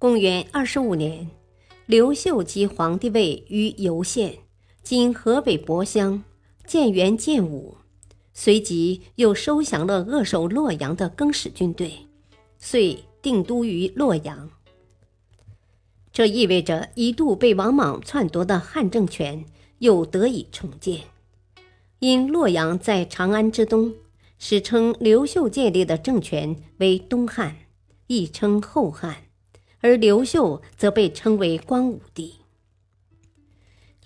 公元二十五年，刘秀即皇帝位于游县（今河北博乡），建元建武，随即又收降了扼守洛阳的更始军队，遂定都于洛阳。这意味着一度被王莽篡夺的汉政权又得以重建。因洛阳在长安之东，史称刘秀建立的政权为东汉，亦称后汉。而刘秀则被称为光武帝。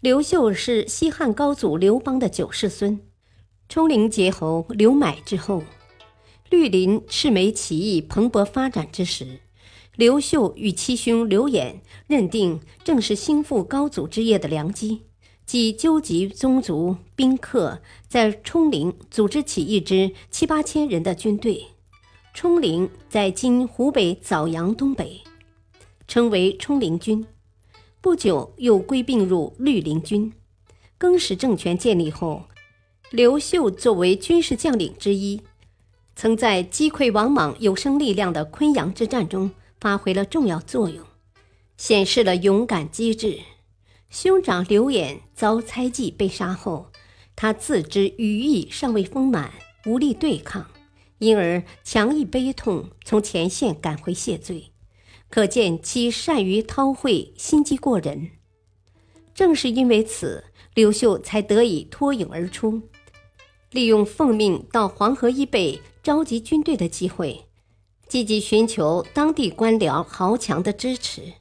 刘秀是西汉高祖刘邦的九世孙，冲陵节侯刘买之后。绿林赤眉起义蓬勃发展之时，刘秀与七兄刘演认定正是兴复高祖之业的良机，即纠集宗族宾客，在冲陵组织起一支七八千人的军队。冲陵在今湖北枣阳东北。称为冲灵军，不久又归并入绿林军。更始政权建立后，刘秀作为军事将领之一，曾在击溃王莽有生力量的昆阳之战中发挥了重要作用，显示了勇敢机智。兄长刘演遭猜忌被杀后，他自知羽翼尚未丰满，无力对抗，因而强抑悲痛，从前线赶回谢罪。可见其善于韬晦，心机过人。正是因为此，刘秀才得以脱颖而出，利用奉命到黄河以北召集军队的机会，积极寻求当地官僚豪强的支持，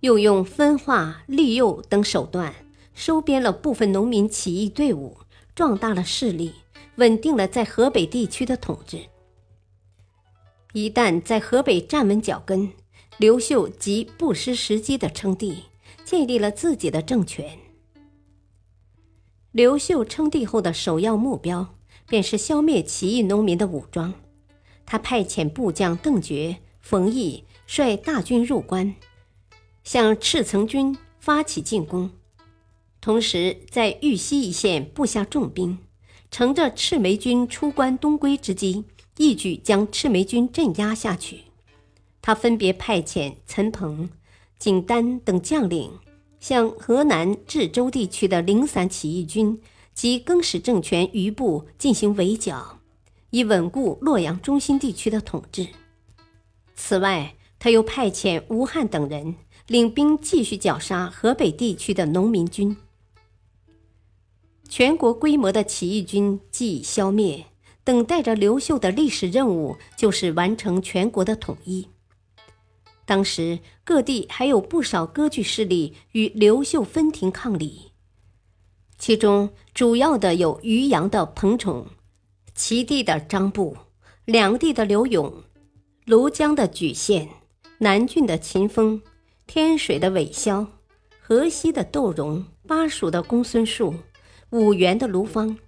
又用分化、利诱等手段收编了部分农民起义队伍，壮大了势力，稳定了在河北地区的统治。一旦在河北站稳脚跟，刘秀即不失时机的称帝，建立了自己的政权。刘秀称帝后的首要目标，便是消灭起义农民的武装。他派遣部将邓觉、冯异率大军入关，向赤层军发起进攻，同时在玉溪一线布下重兵，乘着赤眉军出关东归之机，一举将赤眉军镇压下去。他分别派遣陈鹏、景丹等将领，向河南治州地区的零散起义军及更始政权余部进行围剿，以稳固洛阳中心地区的统治。此外，他又派遣吴汉等人领兵继续绞杀河北地区的农民军。全国规模的起义军既已消灭，等待着刘秀的历史任务就是完成全国的统一。当时各地还有不少割据势力与刘秀分庭抗礼，其中主要的有渔阳的彭宠、齐地的张布、两地的刘永、庐江的莒县、南郡的秦风、天水的韦骁、河西的窦融、巴蜀的公孙述、五原的卢芳。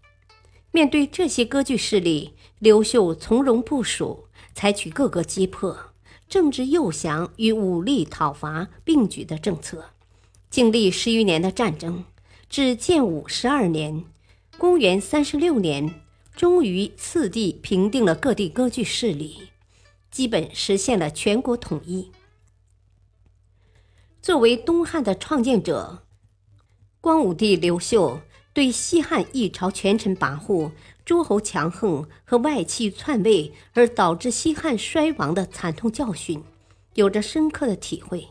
面对这些割据势力，刘秀从容部署，采取各个击破。政治诱降与武力讨伐并举的政策，经历十余年的战争，至建武十二年（公元三十六年），终于次第平定了各地割据势力，基本实现了全国统一。作为东汉的创建者，光武帝刘秀对西汉一朝权臣跋扈。诸侯强横和外戚篡位而导致西汉衰亡的惨痛教训，有着深刻的体会。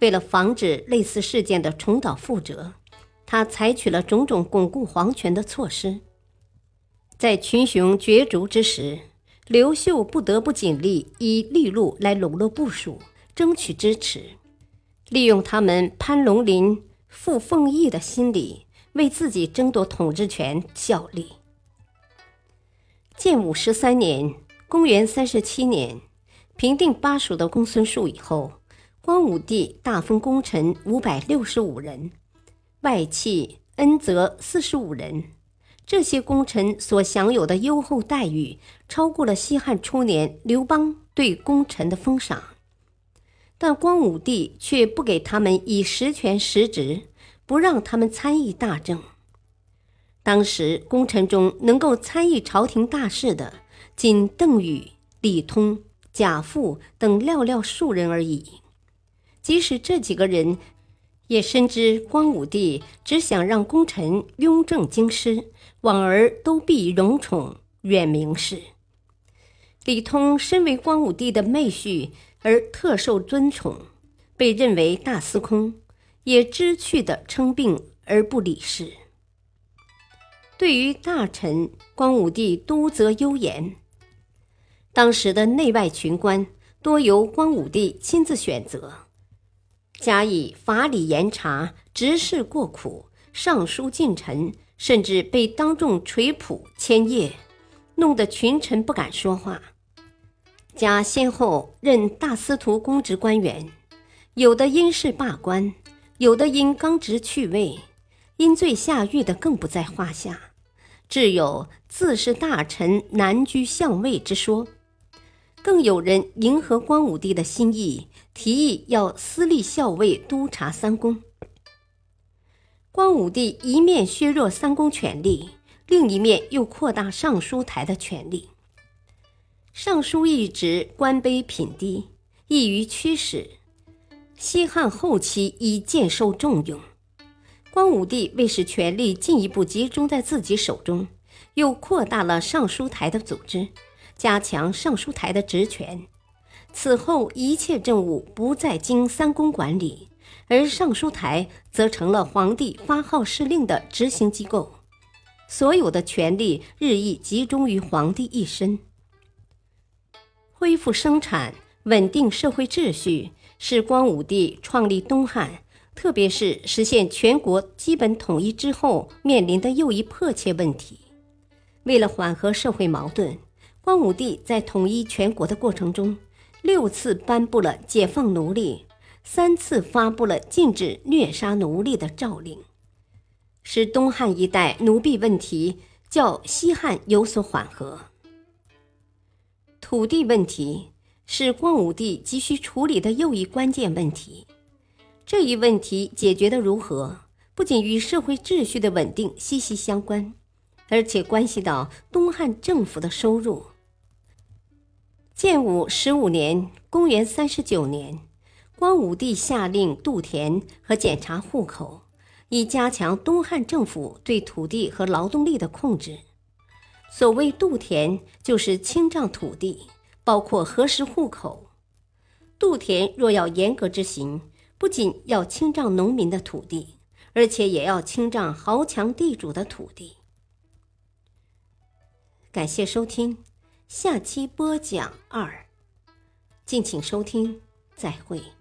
为了防止类似事件的重蹈覆辙，他采取了种种巩固皇权的措施。在群雄角逐之时，刘秀不得不尽力以利禄来笼络部署，争取支持，利用他们攀龙鳞、附凤翼的心理，为自己争夺统治权效力。建武十三年（公元三十七年），平定巴蜀的公孙述以后，光武帝大封功臣五百六十五人，外戚恩泽四十五人。这些功臣所享有的优厚待遇，超过了西汉初年刘邦对功臣的封赏。但光武帝却不给他们以实权实职，不让他们参议大政。当时功臣中能够参与朝廷大事的，仅邓禹、李通、贾复等寥寥数人而已。即使这几个人，也深知光武帝只想让功臣雍正京师，往而都必荣宠远名士。李通身为光武帝的妹婿，而特受尊宠，被认为大司空，也知趣的称病而不理事。对于大臣，光武帝督责优严。当时的内外群官多由光武帝亲自选择，加以法理严查，执事过苦，上书近臣，甚至被当众捶普签页，弄得群臣不敢说话。加先后任大司徒公职官员，有的因事罢官，有的因刚直去位。因罪下狱的更不在话下，至有自是大臣难居相位之说。更有人迎合光武帝的心意，提议要私立校尉督察三公。光武帝一面削弱三公权力，另一面又扩大尚书台的权力。尚书一职官卑品低，易于驱使。西汉后期已渐受重用。光武帝为使权力进一步集中在自己手中，又扩大了尚书台的组织，加强尚书台的职权。此后，一切政务不再经三公管理，而尚书台则成了皇帝发号施令的执行机构，所有的权力日益集中于皇帝一身。恢复生产、稳定社会秩序，是光武帝创立东汉。特别是实现全国基本统一之后面临的又一迫切问题。为了缓和社会矛盾，光武帝在统一全国的过程中，六次颁布了解放奴隶，三次发布了禁止虐杀奴隶的诏令，使东汉一带奴婢问题较西汉有所缓和。土地问题是光武帝急需处理的又一关键问题。这一问题解决的如何，不仅与社会秩序的稳定息息相关，而且关系到东汉政府的收入。建武十五年（公元三十九年），光武帝下令度田和检查户口，以加强东汉政府对土地和劳动力的控制。所谓度田，就是清账土地，包括核实户口。度田若要严格执行，不仅要清障农民的土地，而且也要清障豪强地主的土地。感谢收听，下期播讲二，敬请收听，再会。